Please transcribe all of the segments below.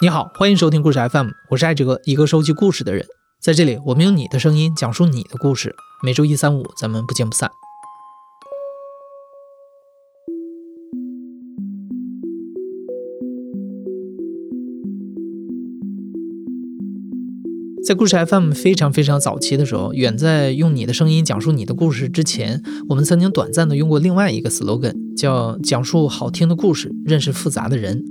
你好，欢迎收听故事 FM，我是艾哲，一个收集故事的人。在这里，我们用你的声音讲述你的故事。每周一、三、五，咱们不见不散。在故事 FM 非常非常早期的时候，远在用你的声音讲述你的故事之前，我们曾经短暂的用过另外一个 slogan，叫“讲述好听的故事，认识复杂的人”。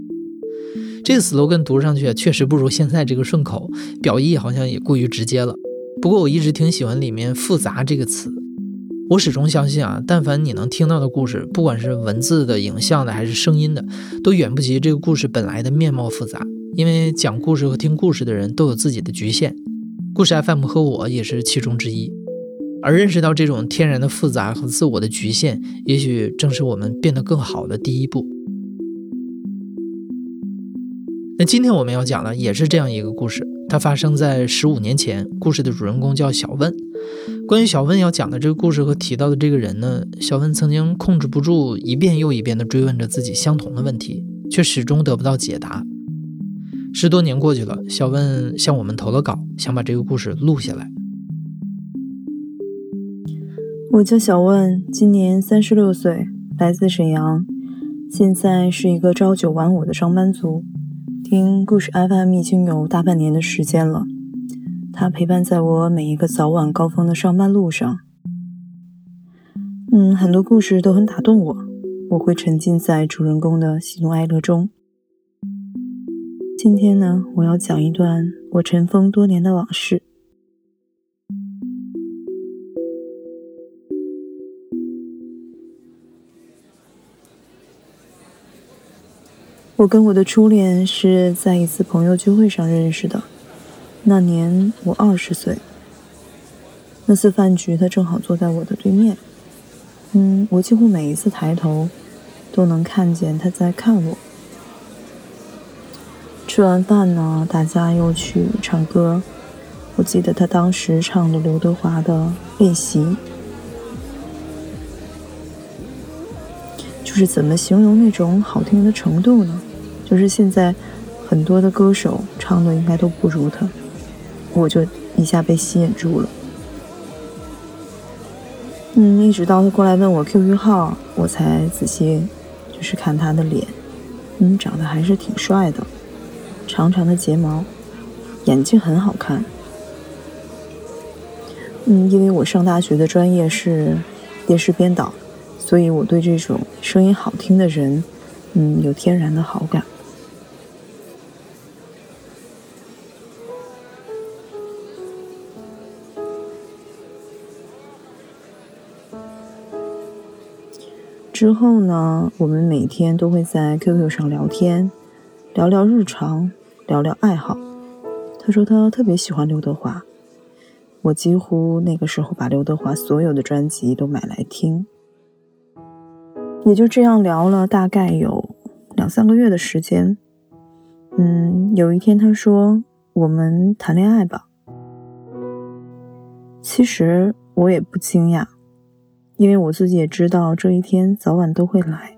这个 slogan 读上去确实不如现在这个顺口，表意好像也过于直接了。不过我一直挺喜欢里面“复杂”这个词。我始终相信啊，但凡你能听到的故事，不管是文字的、影像的还是声音的，都远不及这个故事本来的面貌复杂。因为讲故事和听故事的人都有自己的局限，故事 FM 和我也是其中之一。而认识到这种天然的复杂和自我的局限，也许正是我们变得更好的第一步。今天我们要讲的也是这样一个故事，它发生在十五年前。故事的主人公叫小问。关于小问要讲的这个故事和提到的这个人呢，小问曾经控制不住一遍又一遍地追问着自己相同的问题，却始终得不到解答。十多年过去了，小问向我们投了稿，想把这个故事录下来。我叫小问，今年三十六岁，来自沈阳，现在是一个朝九晚五的上班族。听故事 FM 已经有大半年的时间了，它陪伴在我每一个早晚高峰的上班路上。嗯，很多故事都很打动我，我会沉浸在主人公的喜怒哀乐中。今天呢，我要讲一段我尘封多年的往事。我跟我的初恋是在一次朋友聚会上认识的，那年我二十岁。那次饭局，他正好坐在我的对面。嗯，我几乎每一次抬头，都能看见他在看我。吃完饭呢，大家又去唱歌。我记得他当时唱的刘德华的《练习》，就是怎么形容那种好听的程度呢？就是现在很多的歌手唱的应该都不如他，我就一下被吸引住了。嗯，一直到他过来问我 QQ 号，我才仔细就是看他的脸，嗯，长得还是挺帅的。长长的睫毛，眼睛很好看。嗯，因为我上大学的专业是电视编导，所以我对这种声音好听的人，嗯，有天然的好感。之后呢，我们每天都会在 QQ 上聊天。聊聊日常，聊聊爱好。他说他特别喜欢刘德华，我几乎那个时候把刘德华所有的专辑都买来听。也就这样聊了大概有两三个月的时间。嗯，有一天他说我们谈恋爱吧。其实我也不惊讶，因为我自己也知道这一天早晚都会来。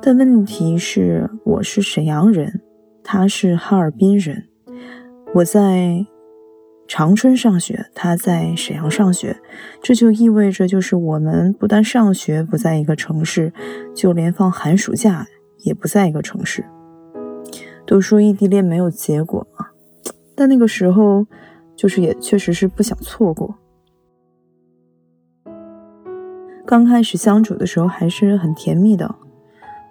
但问题是，我是沈阳人，他是哈尔滨人。我在长春上学，他在沈阳上学，这就意味着，就是我们不但上学不在一个城市，就连放寒暑假也不在一个城市。都说异地恋没有结果嘛，但那个时候，就是也确实是不想错过。刚开始相处的时候还是很甜蜜的。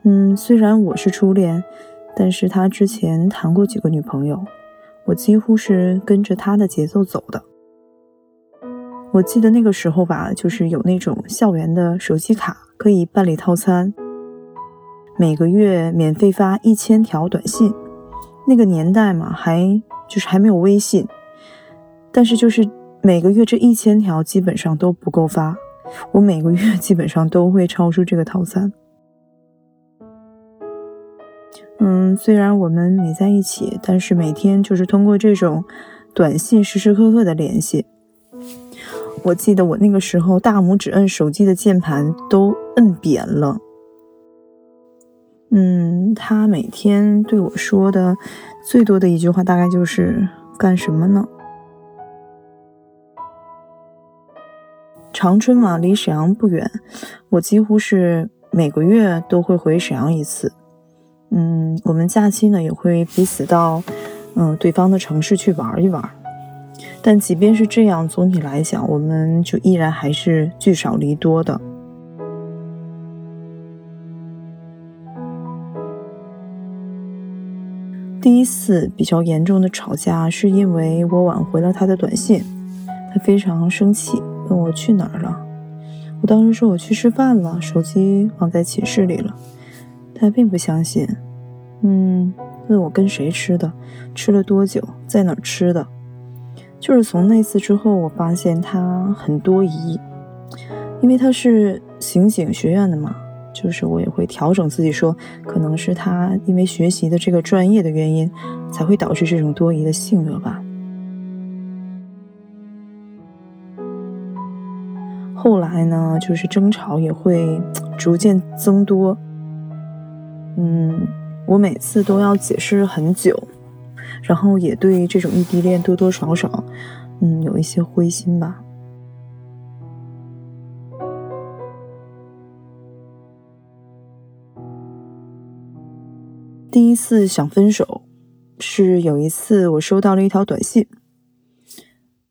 嗯，虽然我是初恋，但是他之前谈过几个女朋友，我几乎是跟着他的节奏走的。我记得那个时候吧，就是有那种校园的手机卡可以办理套餐，每个月免费发一千条短信。那个年代嘛，还就是还没有微信，但是就是每个月这一千条基本上都不够发，我每个月基本上都会超出这个套餐。嗯，虽然我们没在一起，但是每天就是通过这种短信时时刻刻的联系。我记得我那个时候大拇指摁手机的键盘都摁扁了。嗯，他每天对我说的最多的一句话，大概就是干什么呢？长春嘛，离沈阳不远，我几乎是每个月都会回沈阳一次。嗯，我们假期呢也会彼此到嗯对方的城市去玩一玩。但即便是这样，总体来讲，我们就依然还是聚少离多的。第一次比较严重的吵架，是因为我挽回了他的短信，他非常生气，问我去哪儿了。我当时说我去吃饭了，手机忘在寝室里了。他并不相信，嗯，问我跟谁吃的，吃了多久，在哪儿吃的。就是从那次之后，我发现他很多疑，因为他是刑警学院的嘛，就是我也会调整自己说，可能是他因为学习的这个专业的原因，才会导致这种多疑的性格吧。后来呢，就是争吵也会逐渐增多，嗯，我每次都要解释很久。然后也对这种异地恋多多少少，嗯，有一些灰心吧。第一次想分手，是有一次我收到了一条短信，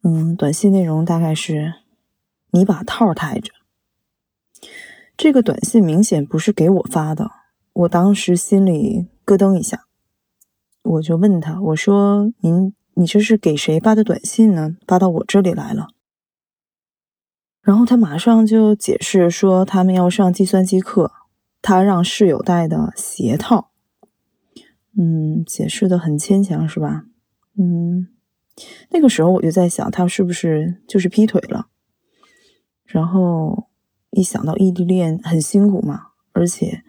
嗯，短信内容大概是“你把套带着”。这个短信明显不是给我发的，我当时心里咯噔一下。我就问他，我说：“您，你这是给谁发的短信呢？发到我这里来了。”然后他马上就解释说，他们要上计算机课，他让室友带的鞋套。嗯，解释的很牵强，是吧？嗯，那个时候我就在想，他是不是就是劈腿了？然后一想到异地恋很辛苦嘛，而且，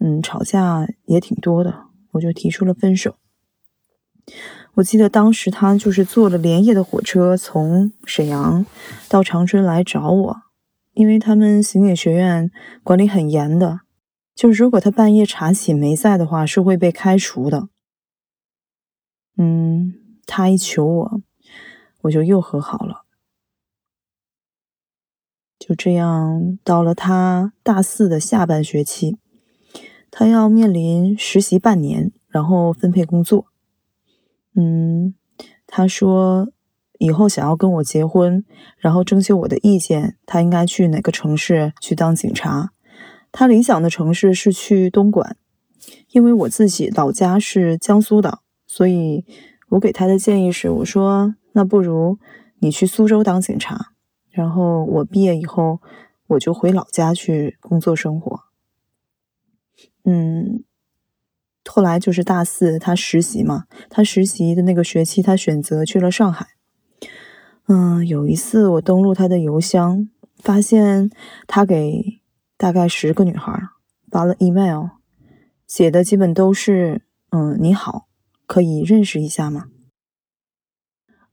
嗯，吵架也挺多的，我就提出了分手。我记得当时他就是坐了连夜的火车从沈阳到长春来找我，因为他们刑警学院管理很严的，就是如果他半夜查寝没在的话，是会被开除的。嗯，他一求我，我就又和好了。就这样，到了他大四的下半学期，他要面临实习半年，然后分配工作。嗯，他说以后想要跟我结婚，然后征求我的意见，他应该去哪个城市去当警察？他理想的城市是去东莞，因为我自己老家是江苏的，所以我给他的建议是，我说那不如你去苏州当警察，然后我毕业以后我就回老家去工作生活。嗯。后来就是大四，他实习嘛，他实习的那个学期，他选择去了上海。嗯，有一次我登录他的邮箱，发现他给大概十个女孩发了 email，写的基本都是“嗯，你好，可以认识一下吗？”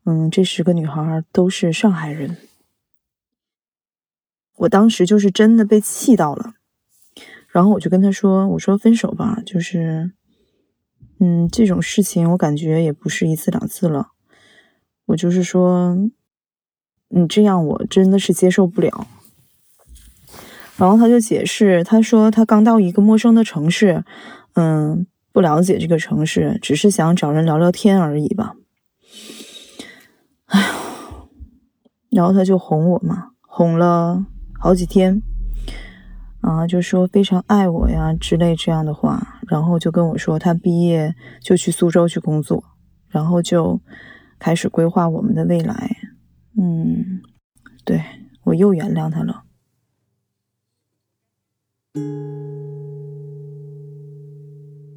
嗯，这十个女孩都是上海人。我当时就是真的被气到了，然后我就跟他说：“我说分手吧，就是。”嗯，这种事情我感觉也不是一次两次了。我就是说，你这样我真的是接受不了。然后他就解释，他说他刚到一个陌生的城市，嗯，不了解这个城市，只是想找人聊聊天而已吧。哎呀，然后他就哄我嘛，哄了好几天。啊，就说非常爱我呀之类这样的话，然后就跟我说他毕业就去苏州去工作，然后就开始规划我们的未来。嗯，对我又原谅他了。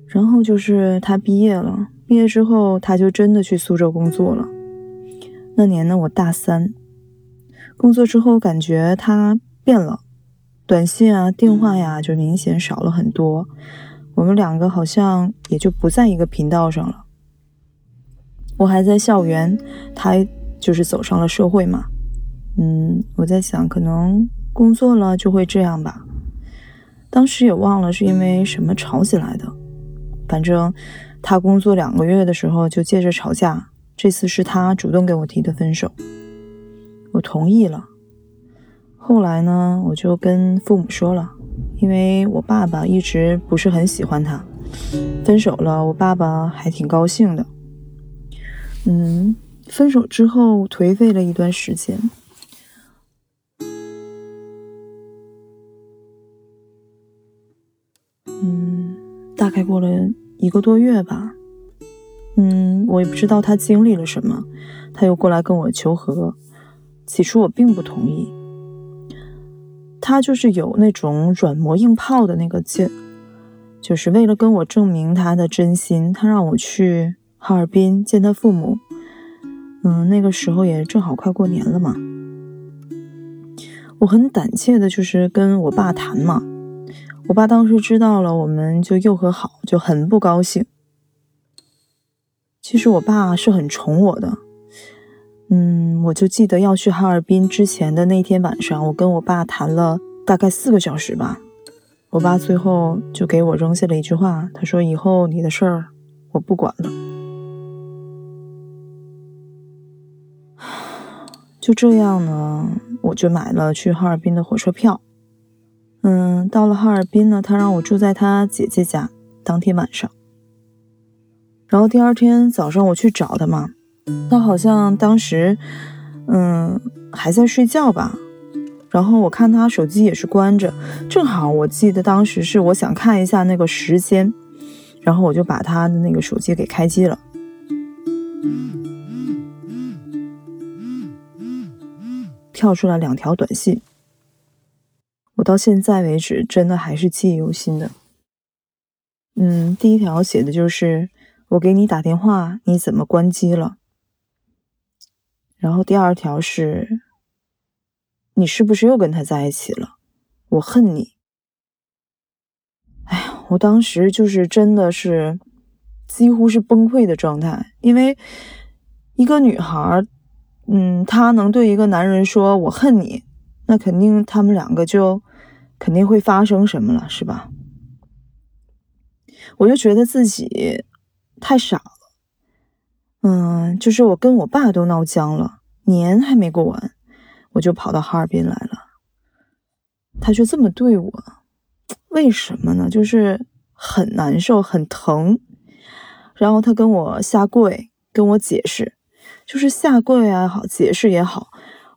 然后就是他毕业了，毕业之后他就真的去苏州工作了。那年呢，我大三，工作之后感觉他变了。短信啊，电话呀，就明显少了很多。我们两个好像也就不在一个频道上了。我还在校园，他就是走上了社会嘛。嗯，我在想，可能工作了就会这样吧。当时也忘了是因为什么吵起来的，反正他工作两个月的时候就借着吵架。这次是他主动给我提的分手，我同意了。后来呢，我就跟父母说了，因为我爸爸一直不是很喜欢他，分手了，我爸爸还挺高兴的。嗯，分手之后颓废了一段时间。嗯，大概过了一个多月吧。嗯，我也不知道他经历了什么，他又过来跟我求和。起初我并不同意，他就是有那种软磨硬泡的那个劲，就是为了跟我证明他的真心，他让我去哈尔滨见他父母。嗯，那个时候也正好快过年了嘛，我很胆怯的，就是跟我爸谈嘛。我爸当时知道了，我们就又和好，就很不高兴。其实我爸是很宠我的，嗯，我就记得要去哈尔滨之前的那天晚上，我跟我爸谈了大概四个小时吧。我爸最后就给我扔下了一句话，他说：“以后你的事儿我不管了。”就这样呢，我就买了去哈尔滨的火车票。嗯，到了哈尔滨呢，他让我住在他姐姐家，当天晚上。然后第二天早上我去找他嘛，他好像当时，嗯，还在睡觉吧。然后我看他手机也是关着，正好我记得当时是我想看一下那个时间，然后我就把他的那个手机给开机了，跳出来两条短信，我到现在为止真的还是记忆犹新的。嗯，第一条写的就是。我给你打电话，你怎么关机了？然后第二条是，你是不是又跟他在一起了？我恨你。哎呀，我当时就是真的是几乎是崩溃的状态，因为一个女孩，嗯，她能对一个男人说我恨你，那肯定他们两个就肯定会发生什么了，是吧？我就觉得自己。太傻，嗯，就是我跟我爸都闹僵了，年还没过完，我就跑到哈尔滨来了。他就这么对我，为什么呢？就是很难受，很疼。然后他跟我下跪，跟我解释，就是下跪也好，解释也好，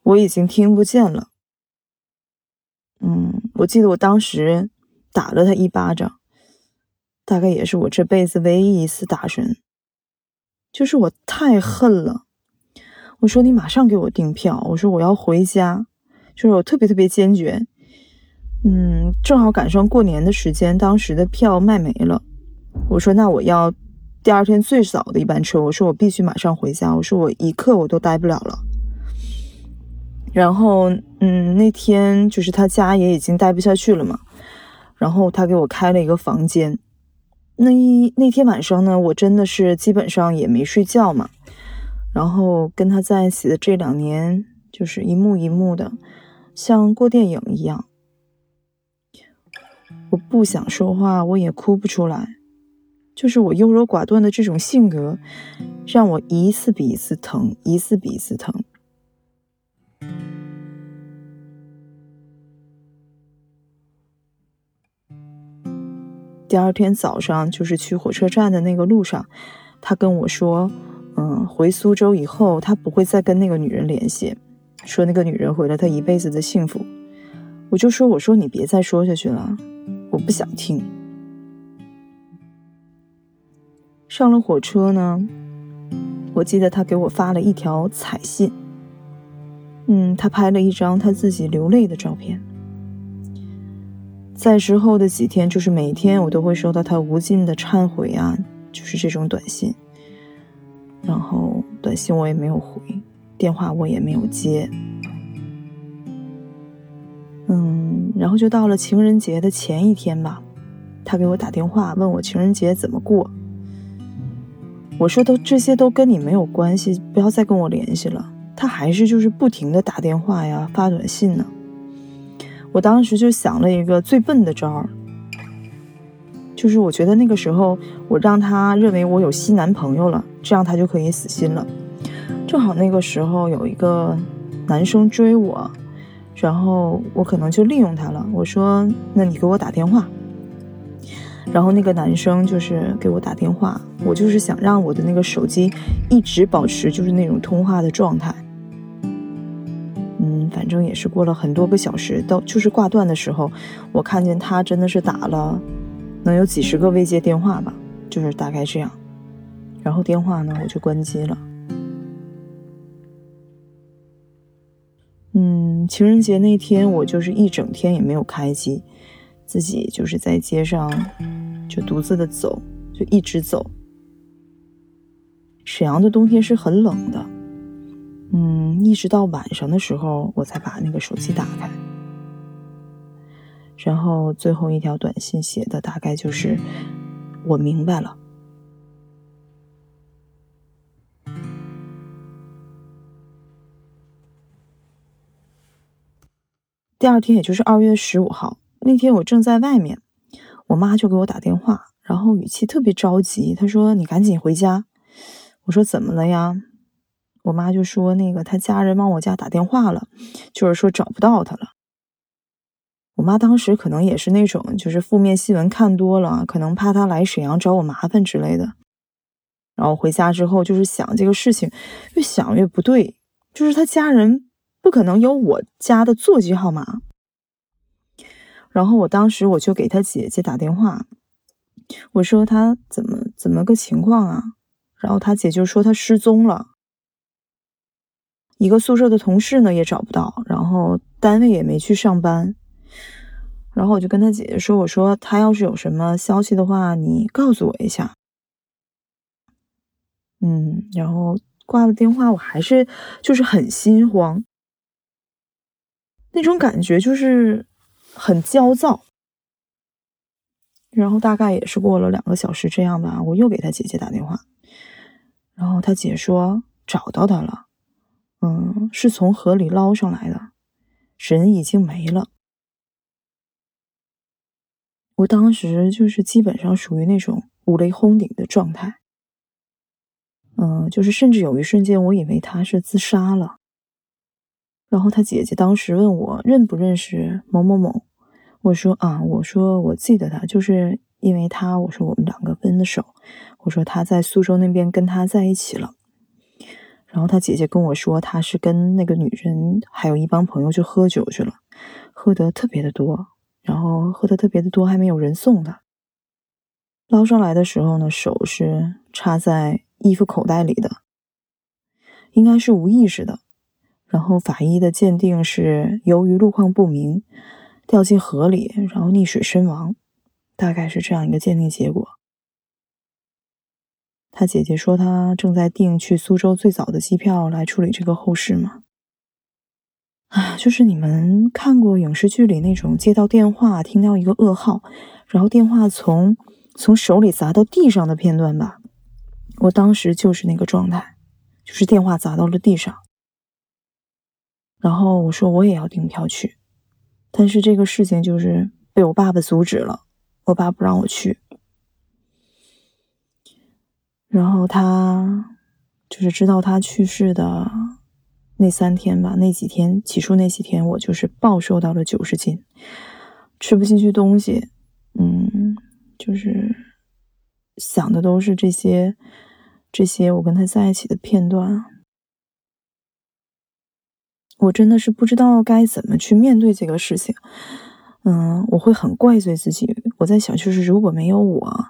我已经听不见了。嗯，我记得我当时打了他一巴掌。大概也是我这辈子唯一一次打人，就是我太恨了。我说你马上给我订票，我说我要回家，就是我特别特别坚决。嗯，正好赶上过年的时间，当时的票卖没了。我说那我要第二天最早的一班车，我说我必须马上回家，我说我一刻我都待不了了。然后，嗯，那天就是他家也已经待不下去了嘛，然后他给我开了一个房间。那一那天晚上呢，我真的是基本上也没睡觉嘛，然后跟他在一起的这两年，就是一幕一幕的，像过电影一样。我不想说话，我也哭不出来，就是我优柔寡断的这种性格，让我一次比一次疼，一次比一次疼。第二天早上，就是去火车站的那个路上，他跟我说：“嗯，回苏州以后，他不会再跟那个女人联系，说那个女人毁了他一辈子的幸福。”我就说：“我说你别再说下去了，我不想听。”上了火车呢，我记得他给我发了一条彩信，嗯，他拍了一张他自己流泪的照片。在之后的几天，就是每天我都会收到他无尽的忏悔啊，就是这种短信。然后短信我也没有回，电话我也没有接。嗯，然后就到了情人节的前一天吧，他给我打电话问我情人节怎么过。我说都这些都跟你没有关系，不要再跟我联系了。他还是就是不停的打电话呀，发短信呢。我当时就想了一个最笨的招儿，就是我觉得那个时候我让他认为我有新男朋友了，这样他就可以死心了。正好那个时候有一个男生追我，然后我可能就利用他了。我说：“那你给我打电话。”然后那个男生就是给我打电话，我就是想让我的那个手机一直保持就是那种通话的状态。反正也是过了很多个小时，到就是挂断的时候，我看见他真的是打了能有几十个未接电话吧，就是大概这样。然后电话呢，我就关机了。嗯，情人节那天我就是一整天也没有开机。自己就是在街上，就独自的走，就一直走。沈阳的冬天是很冷的，嗯，一直到晚上的时候，我才把那个手机打开。然后最后一条短信写的大概就是：“我明白了。”第二天，也就是二月十五号。那天我正在外面，我妈就给我打电话，然后语气特别着急。她说：“你赶紧回家。”我说：“怎么了呀？”我妈就说：“那个他家人往我家打电话了，就是说找不到他了。”我妈当时可能也是那种，就是负面新闻看多了，可能怕他来沈阳找我麻烦之类的。然后回家之后，就是想这个事情，越想越不对，就是他家人不可能有我家的座机号码。然后我当时我就给他姐姐打电话，我说他怎么怎么个情况啊？然后他姐就说他失踪了，一个宿舍的同事呢也找不到，然后单位也没去上班。然后我就跟他姐姐说，我说他要是有什么消息的话，你告诉我一下。嗯，然后挂了电话，我还是就是很心慌，那种感觉就是。很焦躁，然后大概也是过了两个小时这样吧，我又给他姐姐打电话，然后他姐说找到他了，嗯，是从河里捞上来的，人已经没了。我当时就是基本上属于那种五雷轰顶的状态，嗯，就是甚至有一瞬间我以为他是自杀了。然后他姐姐当时问我认不认识某某某，我说啊，我说我记得他，就是因为他，我说我们两个分的手，我说他在苏州那边跟他在一起了。然后他姐姐跟我说，他是跟那个女人还有一帮朋友去喝酒去了，喝得特别的多，然后喝得特别的多，还没有人送他。捞上来的时候呢，手是插在衣服口袋里的，应该是无意识的。然后法医的鉴定是由于路况不明，掉进河里，然后溺水身亡，大概是这样一个鉴定结果。他姐姐说他正在订去苏州最早的机票来处理这个后事嘛。啊，就是你们看过影视剧里那种接到电话听到一个噩耗，然后电话从从手里砸到地上的片段吧？我当时就是那个状态，就是电话砸到了地上。然后我说我也要订票去，但是这个事情就是被我爸爸阻止了，我爸不让我去。然后他就是知道他去世的那三天吧，那几天起初那几天我就是暴瘦到了九十斤，吃不进去东西，嗯，就是想的都是这些这些我跟他在一起的片段。我真的是不知道该怎么去面对这个事情，嗯，我会很怪罪自己。我在想，就是如果没有我，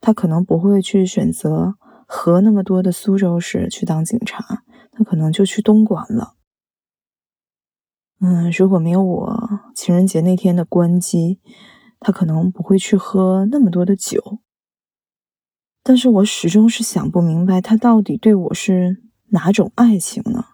他可能不会去选择和那么多的苏州市去当警察，他可能就去东莞了。嗯，如果没有我情人节那天的关机，他可能不会去喝那么多的酒。但是我始终是想不明白，他到底对我是哪种爱情呢？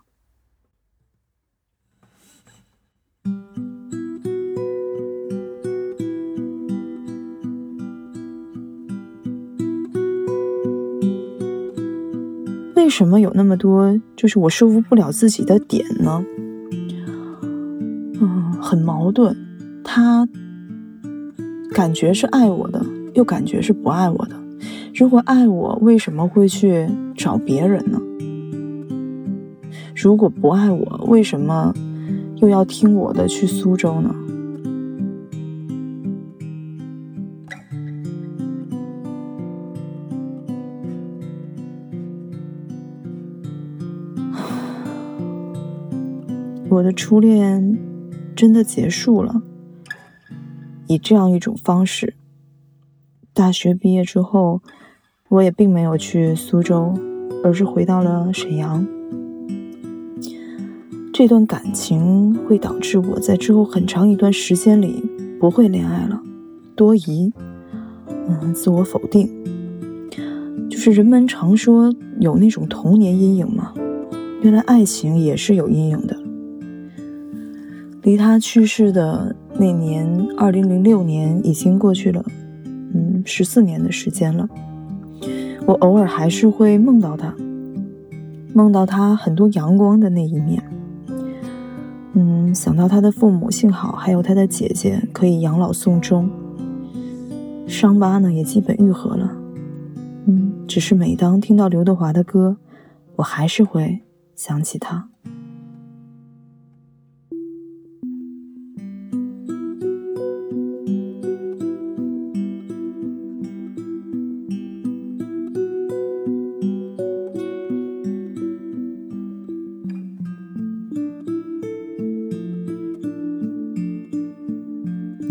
为什么有那么多就是我说服不了自己的点呢？嗯，很矛盾。他感觉是爱我的，又感觉是不爱我的。如果爱我，为什么会去找别人呢？如果不爱我，为什么又要听我的去苏州呢？的初恋真的结束了，以这样一种方式。大学毕业之后，我也并没有去苏州，而是回到了沈阳。这段感情会导致我在之后很长一段时间里不会恋爱了，多疑，嗯，自我否定。就是人们常说有那种童年阴影嘛，原来爱情也是有阴影的。离他去世的那年，二零零六年，已经过去了，嗯，十四年的时间了。我偶尔还是会梦到他，梦到他很多阳光的那一面。嗯，想到他的父母幸好还有他的姐姐可以养老送终，伤疤呢也基本愈合了。嗯，只是每当听到刘德华的歌，我还是会想起他。